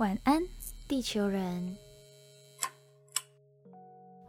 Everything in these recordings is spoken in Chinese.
晚安，地球人！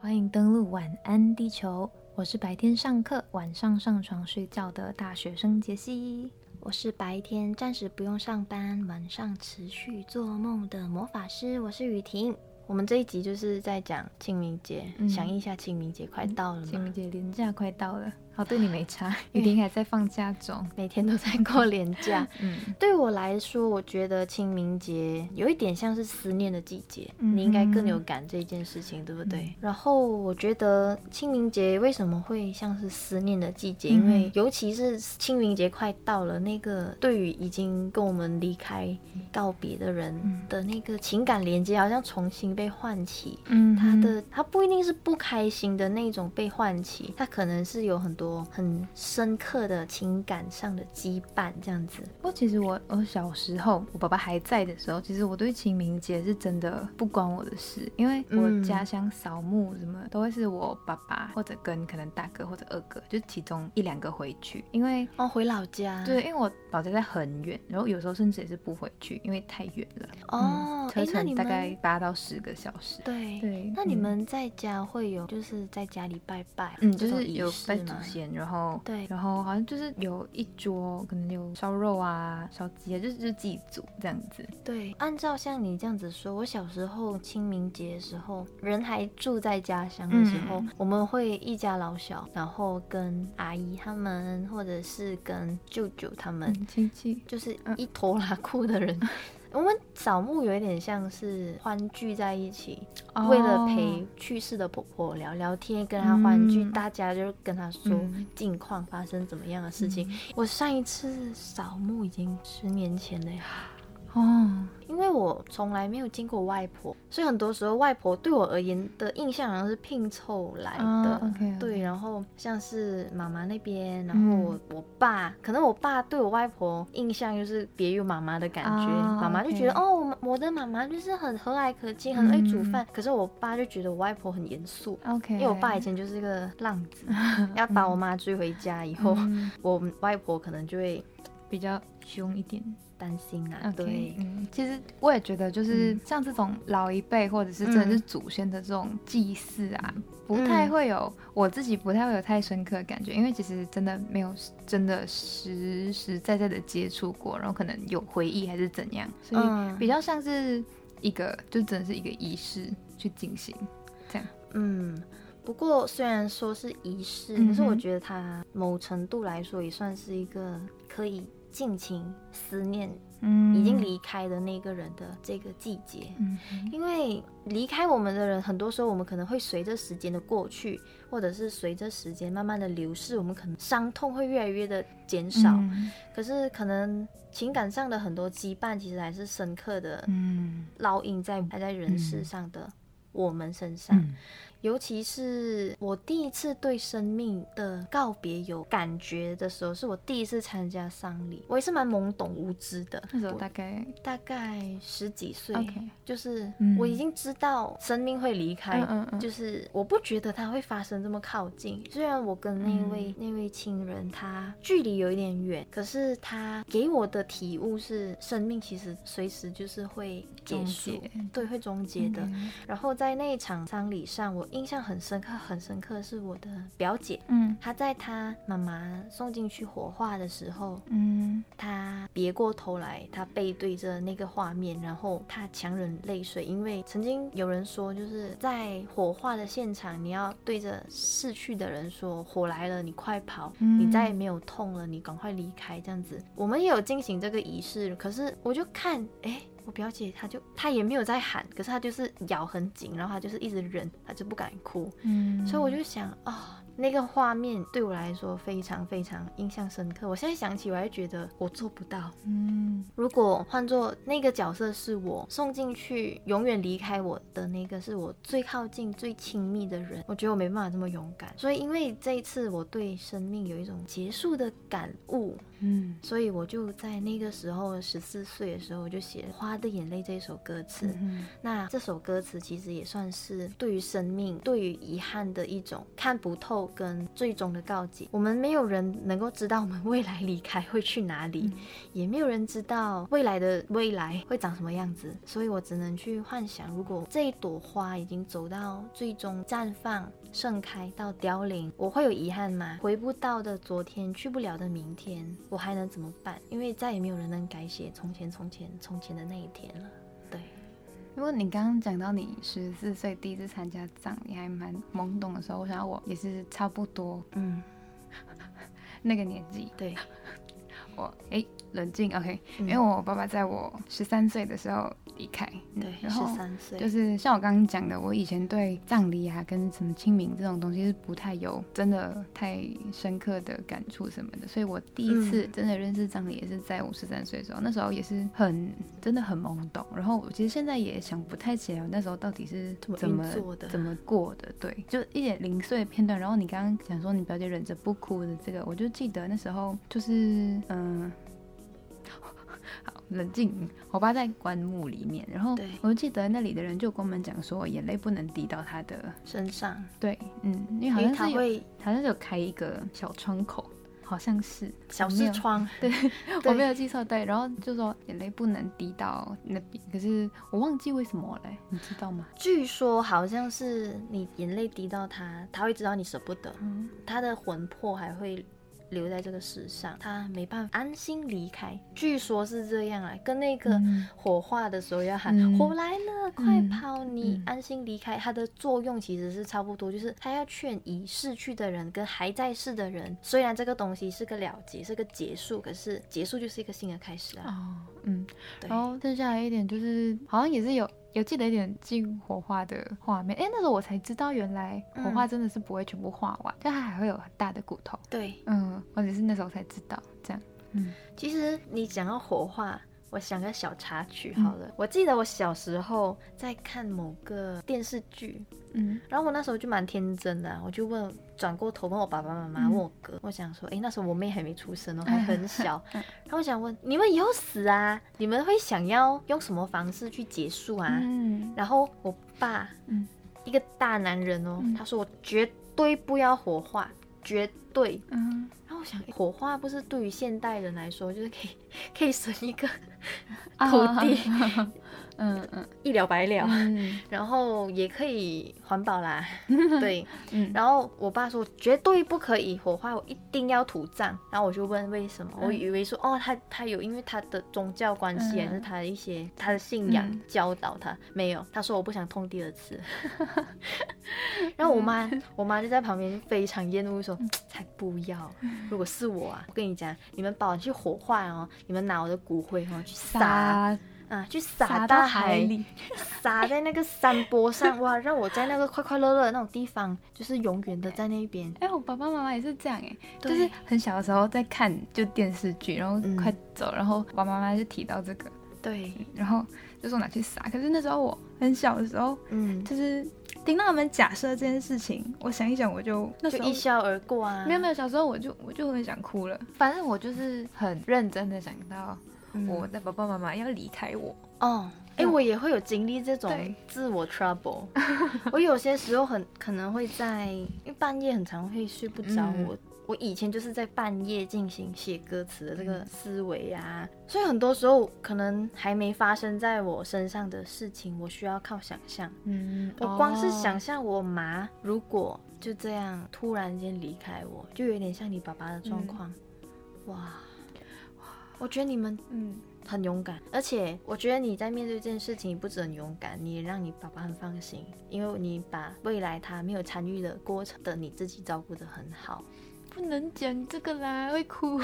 欢迎登录晚安地球。我是白天上课、晚上上床睡觉的大学生杰西。我是白天暂时不用上班、晚上持续做梦的魔法师。我是雨婷。我们这一集就是在讲清明节，想一下清明节快到了，清明节连假快到了。好，对你没差，雨婷还在放假中，每天都在过年假。嗯，对我来说，我觉得清明节有一点像是思念的季节，你应该更有感这件事情，对不对？然后我觉得清明节为什么会像是思念的季节？因为尤其是清明节快到了，那个对于已经跟我们离开告别的人的那个情感连接，好像重新被唤起。嗯，他的他不一定是不开心的那种被唤起，他可能是有很。多很深刻的情感上的羁绊，这样子。不过其实我我小时候，我爸爸还在的时候，其实我对清明节是真的不关我的事，因为我家乡扫墓什么都会是我爸爸或者跟可能大哥或者二哥，就其中一两个回去，因为哦回老家，对，因为我老家在很远，然后有时候甚至也是不回去，因为太远了。哦，车程大概八到十个小时。对对，那你们在家会有就是在家里拜拜，嗯，就是有拜祖先。然后对，然后好像就是有一桌，可能有烧肉啊、烧鸡啊，就是就祭祖这样子。对，按照像你这样子说，我小时候清明节的时候，人还住在家乡的时候，我们会一家老小，然后跟阿姨他们，或者是跟舅舅他们亲戚，就是一拖拉裤的人。我们扫墓有一点像是欢聚在一起，为了陪去世的婆婆聊聊天，跟她欢聚，大家就跟她说近况，发生怎么样的事情。我上一次扫墓已经十年前了呀。哦。因为我从来没有见过外婆，所以很多时候外婆对我而言的印象好像是拼凑来的。对，然后像是妈妈那边，然后我我爸，可能我爸对我外婆印象就是别有妈妈的感觉。妈妈就觉得哦，我的妈妈就是很和蔼可亲，很会煮饭。可是我爸就觉得我外婆很严肃。OK，因为我爸以前就是一个浪子，要把我妈追回家以后，我外婆可能就会比较凶一点。担心啊，对，嗯，其实我也觉得，就是像这种老一辈或者是真的是祖先的这种祭祀啊，不太会有我自己不太会有太深刻的感觉，因为其实真的没有真的实实在在的接触过，然后可能有回忆还是怎样，所以比较像是一个就真的是一个仪式去进行这样。嗯，不过虽然说是仪式，可是我觉得它某程度来说也算是一个可以。尽情思念，嗯，已经离开的那个人的这个季节，嗯，因为离开我们的人，很多时候我们可能会随着时间的过去，或者是随着时间慢慢的流逝，我们可能伤痛会越来越的减少，可是可能情感上的很多羁绊，其实还是深刻的，嗯，烙印在还在人世上的我们身上。尤其是我第一次对生命的告别有感觉的时候，是我第一次参加丧礼。我也是蛮懵懂无知的，那时候大概大概十几岁，就是我已经知道生命会离开，就是我不觉得它会发生这么靠近。虽然我跟那位那位亲人他距离有一点远，可是他给我的体悟是生命其实随时就是会结束，对，会终结的。然后在那一场丧礼上，我。印象很深刻，很深刻是我的表姐，嗯，她在她妈妈送进去火化的时候，嗯，她别过头来，她背对着那个画面，然后她强忍泪水，因为曾经有人说，就是在火化的现场，你要对着逝去的人说：“火来了，你快跑，你再也没有痛了，你赶快离开。”这样子，我们也有进行这个仪式，可是我就看，哎。我表姐她就她也没有在喊，可是她就是咬很紧，然后她就是一直忍，她就不敢哭。嗯，所以我就想啊。那个画面对我来说非常非常印象深刻。我现在想起，我还觉得我做不到。嗯，如果换做那个角色是我送进去，永远离开我的那个是我最靠近、最亲密的人，我觉得我没办法这么勇敢。所以，因为这一次我对生命有一种结束的感悟，嗯，所以我就在那个时候十四岁的时候，我就写《花的眼泪》这首歌词。那这首歌词其实也算是对于生命、对于遗憾的一种看不透。跟最终的告解。我们没有人能够知道我们未来离开会去哪里，也没有人知道未来的未来会长什么样子，所以我只能去幻想，如果这一朵花已经走到最终绽放、盛开到凋零，我会有遗憾吗？回不到的昨天，去不了的明天，我还能怎么办？因为再也没有人能改写从前、从前、从前的那一天了。如果你刚刚讲到你十四岁第一次参加葬礼还蛮懵懂的时候，我想我也是差不多，嗯，那个年纪，对，我哎冷静，OK，因为我爸爸在我十三岁的时候。离开，对，十三岁，就是像我刚刚讲的，我以前对葬礼啊，跟什么清明这种东西是不太有真的太深刻的感触什么的，所以我第一次真的认识葬礼也是在我十三岁的时候，那时候也是很真的很懵懂，然后我其实现在也想不太起来我那时候到底是怎么做的，怎么过的，对，就一点零碎的片段。然后你刚刚讲说你表姐忍着不哭的这个，我就记得那时候就是嗯。好冷静，我爸在棺木里面，然后我就记得那里的人就跟我们讲说，眼泪不能滴到他的身上。对，嗯，因为好像是有，好像是有开一个小窗口，好像是小视窗。对，我没有记错。对，然后就说眼泪不能滴到那边，可是我忘记为什么嘞，你知道吗？据说好像是你眼泪滴到他，他会知道你舍不得，他的魂魄还会。留在这个世上，他没办法安心离开。据说是这样啊，跟那个火化的时候要喊“火来了，快跑！”你安心离开，它的作用其实是差不多，就是他要劝已逝去的人跟还在世的人，虽然这个东西是个了结，是个结束，可是结束就是一个新的开始啊。哦，嗯，然后剩下来一点就是，好像也是有。有记得一点进火化的画面，哎，那时候我才知道原来火化真的是不会全部化完，就它还会有很大的骨头。对，嗯，或者是那时候才知道这样。嗯，其实你讲到火化，我想个小插曲好了。我记得我小时候在看某个电视剧。嗯，然后我那时候就蛮天真的，我就问，转过头问我爸爸妈妈，问我哥，我想说，哎，那时候我妹还没出生哦，还 很小，然后我想问，你们以后死啊，你们会想要用什么方式去结束啊？嗯，然后我爸，嗯，一个大男人哦，他说我绝对不要火化，绝对，嗯，我想，火化不是对于现代人来说，就是可以 可以省一个土地。嗯嗯，一了百了，然后也可以环保啦，对，嗯，然后我爸说绝对不可以火化，我一定要土葬，然后我就问为什么，我以为说哦，他他有因为他的宗教关系还是他的一些他的信仰教导他，没有，他说我不想痛第二次，然后我妈我妈就在旁边非常厌恶说才不要，如果是我啊，我跟你讲，你们把我去火化哦，你们拿我的骨灰哦去撒。啊，去撒到海里，撒在那个山坡上，哇，让我在那个快快乐乐的那种地方，就是永远的在那边。哎，我爸爸妈妈也是这样哎，就是很小的时候在看就电视剧，然后快走，然后爸爸妈妈就提到这个，对，然后就说拿去撒。可是那时候我很小的时候，嗯，就是听到他们假设这件事情，我想一想我就那就一笑而过啊。没有没有，小时候我就我就很想哭了。反正我就是很认真的想到。我的爸爸妈妈要离开我哦，哎，我也会有经历这种自我 trouble。我有些时候很可能会在，因为半夜很常会睡不着。我我以前就是在半夜进行写歌词的这个思维啊，所以很多时候可能还没发生在我身上的事情，我需要靠想象。嗯，我光是想象我妈如果就这样突然间离开我，就有点像你爸爸的状况，哇。我觉得你们嗯很勇敢，而且我觉得你在面对这件事情不止很勇敢，你也让你爸爸很放心，因为你把未来他没有参与的过程的你自己照顾得很好。不能讲这个啦，会哭。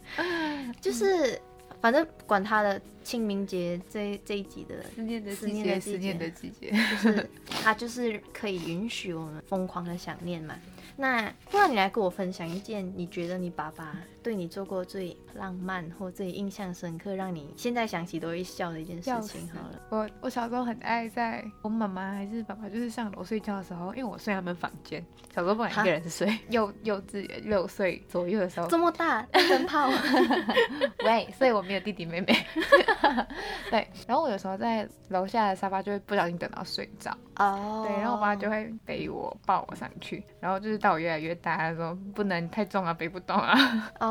就是反正管他的，清明节这这一集的思念的思念的思念的季节，就是他就是可以允许我们疯狂的想念嘛。那不然你来跟我分享一件你觉得你爸爸对你做过最浪漫或最印象深刻，让你现在想起都会笑的一件事情。好了，我我小时候很爱在我妈妈还是爸爸就是上楼睡觉的时候，因为我睡他们房间，小时候不敢一个人睡，幼 幼稚园六岁左右的时候，这么大灯泡，喂，所以我没有弟弟妹妹。对，然后我有时候在楼下的沙发就会不小心等到睡着，哦，对，然后我妈就会背我抱我上去，然后就是。到我越来越大，她说不能太重啊，背不动啊。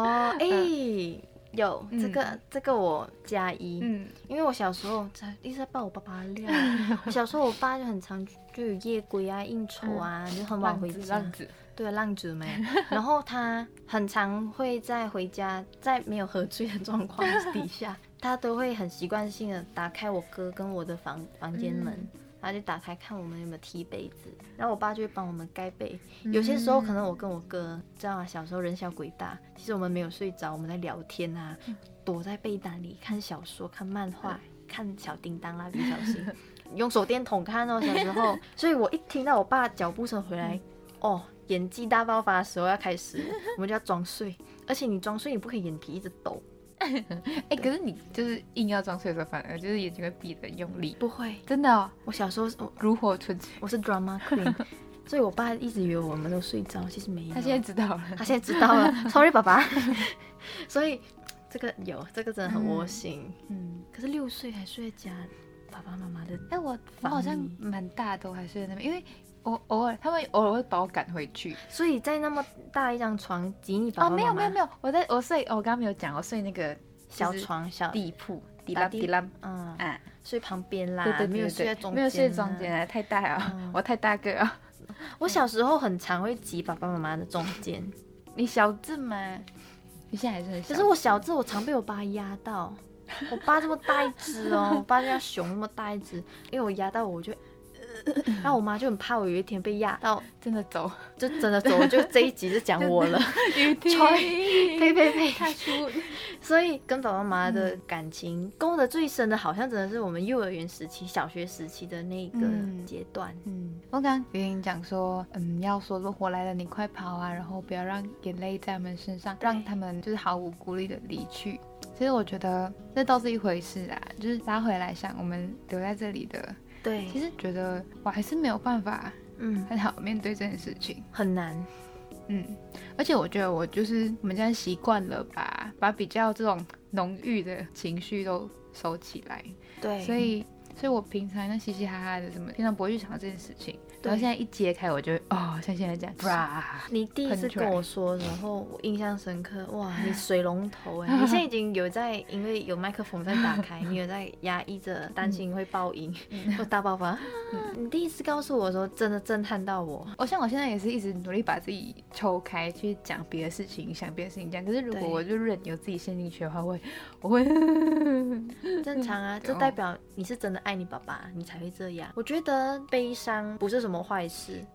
哦，哎。有这个，这个我加一，嗯，因为我小时候在一直在抱我爸爸料。小时候我爸就很常就有夜归啊、应酬啊，就很晚回家。浪子，对，浪子没。然后他很常会在回家，在没有喝醉的状况底下，他都会很习惯性的打开我哥跟我的房房间门。然后就打开看我们有没有踢被子，然后我爸就会帮我们盖被。有些时候可能我跟我哥，知道吗？小时候人小鬼大，其实我们没有睡着，我们在聊天啊，躲在被单里看小说、看漫画、看小叮当、蜡笔小新，用手电筒看哦。小时候，所以我一听到我爸脚步声回来，哦，演技大爆发的时候要开始，我们就要装睡，而且你装睡你不可以眼皮一直抖。哎，可是你就是硬要装睡的时候，反而就是眼睛会闭得用力。不会，真的哦。我小时候如火纯青，我是 drama queen，所以我爸一直以为我们都睡着，其实没有。他现在知道了，他现在知道了。Sorry，爸爸。所以这个有，这个真的很窝心。嗯，可是六岁还睡在家爸爸妈妈的。哎，我我好像蛮大都还睡在那边，因为。我偶尔，他们偶尔会把我赶回去，所以在那么大一张床挤你爸爸哦，没有没有没有，我在我睡，我刚刚没有讲，我睡那个小床小地铺，地拉地拉，嗯啊，睡旁边啦，对对，没有睡在中间，没有睡中间啊，太大啊，我太大个啊，我小时候很常会挤爸爸妈妈的中间，你小智吗？你现在还是很小，可是我小智，我常被我爸压到，我爸这么大一只哦，我爸像熊那么大一只，因为我压到我就。然后我妈就很怕我有一天被压到真的走，就真的走，就这一集就讲我了。雨天，呸呸呸，太粗。所以跟爸爸妈妈的感情勾的最深的，好像真的是我们幼儿园时期、小学时期的那个阶段。嗯，我刚刚云云讲说，嗯，要说如果来了，你快跑啊，然后不要让眼泪在他们身上，让他们就是毫无顾虑的离去。其实我觉得这倒是一回事啊，就是拉回来想，我们留在这里的。对，其实觉得我还是没有办法，嗯，很好面对这件事情，很难，嗯，而且我觉得我就是我们家习惯了吧，把比较这种浓郁的情绪都收起来，对，所以，所以我平常那嘻嘻哈哈的什么，平常不会去想到这件事情。然后现在一揭开，我就哦，像现在这样，哇！你第一次跟我说，然后我印象深刻，哇，你水龙头哎，你现在已经有在，因为有麦克风在打开，你有在压抑着，担心会爆音或大爆发。你第一次告诉我说，真的震撼到我。我像我现在也是一直努力把自己抽开，去讲别的事情，想别的事情讲。可是如果我就任由自己陷进去的话，会我会正常啊，这代表你是真的爱你爸爸，你才会这样。我觉得悲伤不是什么坏事，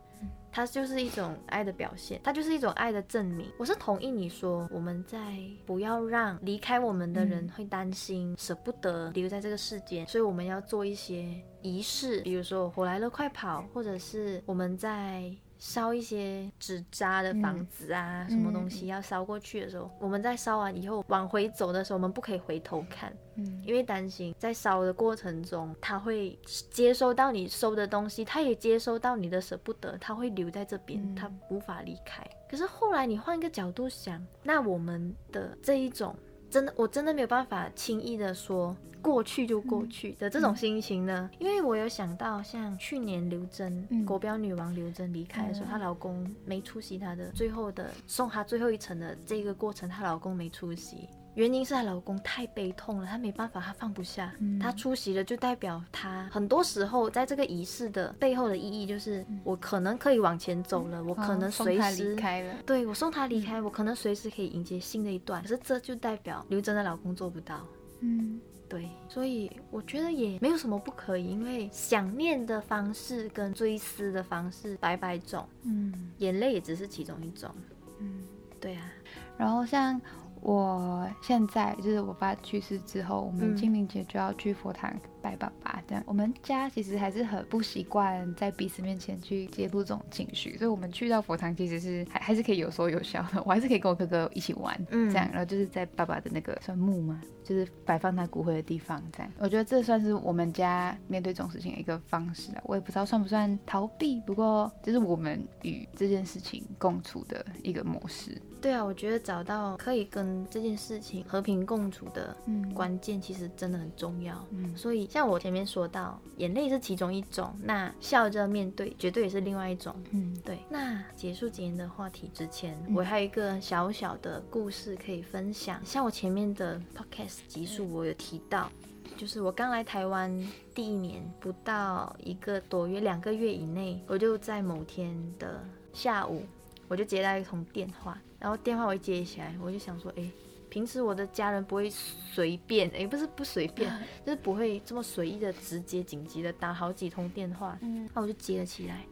它就是一种爱的表现，它就是一种爱的证明。我是同意你说，我们在不要让离开我们的人会担心、舍不得留在这个世间，所以我们要做一些仪式，比如说“火来了，快跑”，或者是我们在。烧一些纸扎的房子啊，什么东西要烧过去的时候，我们在烧完以后往回走的时候，我们不可以回头看，嗯，因为担心在烧的过程中，他会接收到你收的东西，他也接收到你的舍不得，他会留在这边，他无法离开。可是后来你换一个角度想，那我们的这一种。真的，我真的没有办法轻易的说过去就过去的这种心情呢，因为我有想到，像去年刘真国标女王刘真离开的时候，她老公没出席她的最后的送她最后一程的这个过程，她老公没出席。原因是她老公太悲痛了，她没办法，她放不下。她出席了，就代表她很多时候在这个仪式的背后的意义，就是我可能可以往前走了，我可能随时离开了。对我送她离开，我可能随时可以迎接新的一段。可是这就代表刘真的老公做不到。嗯，对，所以我觉得也没有什么不可以，因为想念的方式跟追思的方式百百种。嗯，眼泪也只是其中一种。嗯，对啊。然后像。我现在就是我爸去世之后，我们清明节就要去佛堂拜爸爸。这样，我们家其实还是很不习惯在彼此面前去揭露这种情绪，所以我们去到佛堂其实是还还是可以有说有笑的。我还是可以跟我哥哥一起玩，嗯这样，然后就是在爸爸的那个算墓嘛，就是摆放他骨灰的地方。这样，我觉得这算是我们家面对这种事情的一个方式啊。我也不知道算不算逃避，不过就是我们与这件事情共处的一个模式。对啊，我觉得找到可以跟这件事情和平共处的关键，其实真的很重要。嗯，所以像我前面说到，眼泪是其中一种，那笑着面对绝对也是另外一种。嗯，对。那结束今天的话题之前，我还有一个小小的故事可以分享。像我前面的 podcast 集数，我有提到，就是我刚来台湾第一年，不到一个多月，两个月以内，我就在某天的下午，我就接到一通电话，然后电话我一接起来，我就想说，哎。平时我的家人不会随便，也不是不随便，就是不会这么随意的直接紧急的打好几通电话。嗯，那我就接了起来，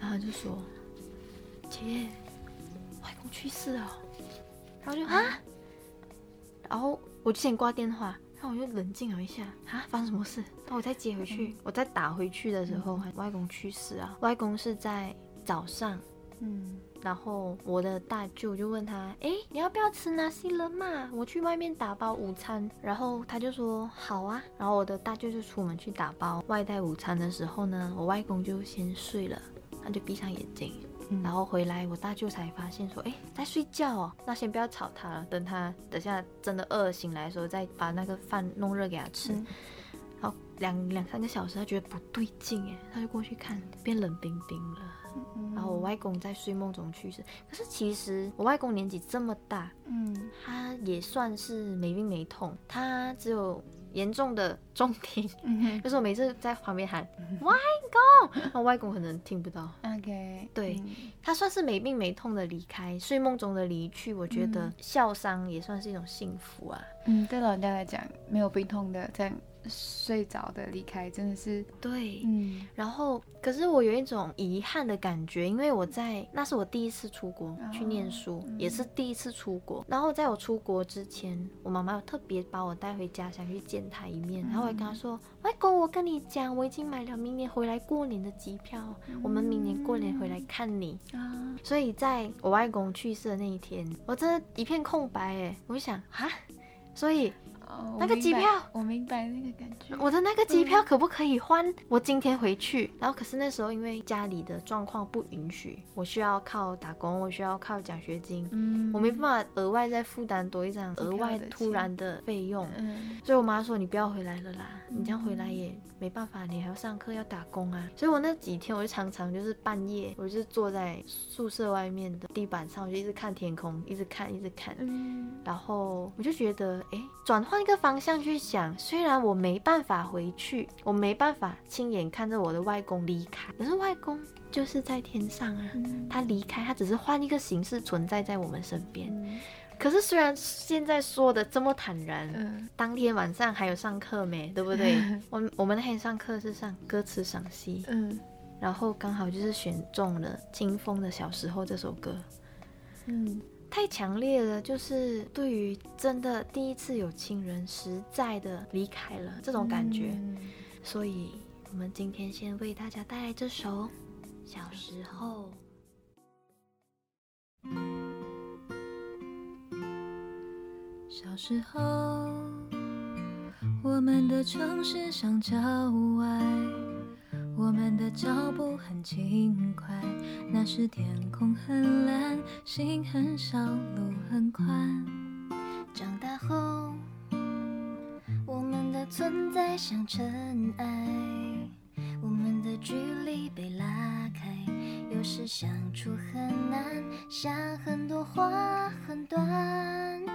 然后就说：“姐，外公去世了。”然后就啊，然后我就先挂电话，然后我就冷静了一下，啊，发生什么事？然后我再接回去，我再打回去的时候，外公去世啊，外公是在早上，嗯。然后我的大舅就问他，哎，你要不要吃纳西了嘛？我去外面打包午餐。然后他就说好啊。然后我的大舅就出门去打包外带午餐的时候呢，我外公就先睡了，他就闭上眼睛。然后回来，我大舅才发现说，哎，在睡觉哦。那先不要吵他了，等他等下真的饿醒来的时候，再把那个饭弄热给他吃。两两三个小时，他觉得不对劲哎，他就过去看，变冷冰冰了。然后我外公在睡梦中去世，可是其实我外公年纪这么大，嗯，他也算是没病没痛，他只有严重的中听，就是我每次在旁边喊外公，我外公可能听不到。OK，对他算是没病没痛的离开，睡梦中的离去，我觉得笑伤也算是一种幸福啊。嗯，对老人家来讲，没有病痛的这样。睡着的离开真的是对，嗯，然后可是我有一种遗憾的感觉，因为我在那是我第一次出国去念书，也是第一次出国。然后在我出国之前，我妈妈有特别把我带回家想去见她一面，然后我跟她说：“外公，我跟你讲，我已经买了明年回来过年的机票，我们明年过年回来看你。”啊，所以在我外公去世的那一天，我真的一片空白哎，我就想啊，所以。那个机票，我明白那个感觉。我的那个机票可不可以换？我今天回去，然后可是那时候因为家里的状况不允许，我需要靠打工，我需要靠奖学金，嗯，我没办法额外再负担多一张额外突然的费用，嗯，所以我妈说你不要回来了啦，你这样回来也没办法，你还要上课要打工啊。所以我那几天我就常常就是半夜，我就坐在宿舍外面的地板上，我就一直看天空，一直看，一直看，嗯，然后我就觉得，哎，转换。换一个方向去想，虽然我没办法回去，我没办法亲眼看着我的外公离开，可是外公就是在天上啊，他离开，他只是换一个形式存在在我们身边。可是虽然现在说的这么坦然，当天晚上还有上课没？对不对？我我们那天上课是上歌词赏析，嗯，然后刚好就是选中了金峰的小时候这首歌，嗯。太强烈了，就是对于真的第一次有亲人实在的离开了这种感觉，所以我们今天先为大家带来这首《小时候》。小时候，我们的城市像郊外。我们的脚步很轻快，那时天空很蓝，心很小，路很宽。长大后，我们的存在像尘埃，我们的距离被拉开，有时相处很难，想很多话很短。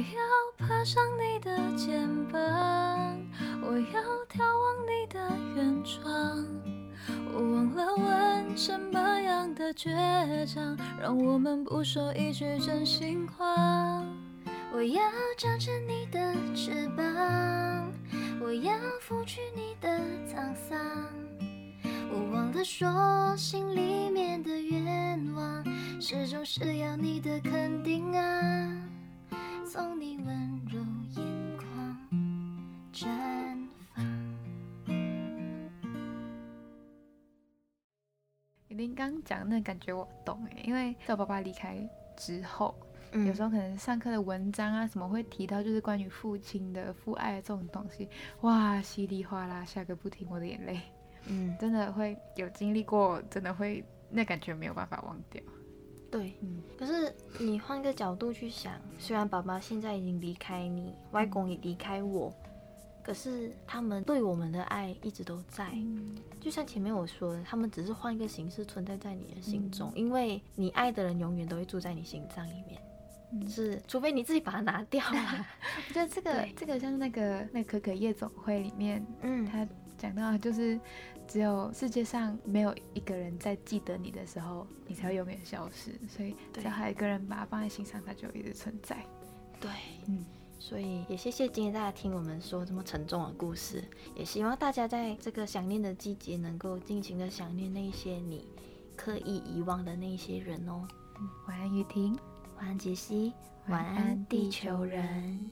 我要爬上你的肩膀。我要眺望你的远方，我忘了问什么样的倔强，让我们不说一句真心话。我要长成你的翅膀，我要拂去你的沧桑。我忘了说心里面的愿望，始终是要你的肯定啊，送你温柔眼眶。绽您刚讲那感觉我懂哎，因为在我爸爸离开之后，有时候可能上课的文章啊什么会提到，就是关于父亲的父爱这种东西，哇，稀里哗啦下个不停，我的眼泪，嗯，真的会有经历过，真的会那感觉没有办法忘掉。对，嗯，可是你换个角度去想，虽然爸爸现在已经离开你，外公也离开我。可是他们对我们的爱一直都在。就像前面我说的，他们只是换一个形式存在在你的心中，因为你爱的人永远都会住在你心脏里面。是，除非你自己把它拿掉了。我觉得这个 这个像那个那可可夜总会里面，嗯，他讲到就是只有世界上没有一个人在记得你的时候，你才会永远消失。所以只要还有一个人把它放在心上，它就一直存在。对，嗯，所以也谢谢今天大家听我们说这么沉重的故事，也希望大家在这个想念的季节能够尽情的想念那些你刻意遗忘的那些人哦。晚安，雨婷。晚安，杰西。晚安，地球人。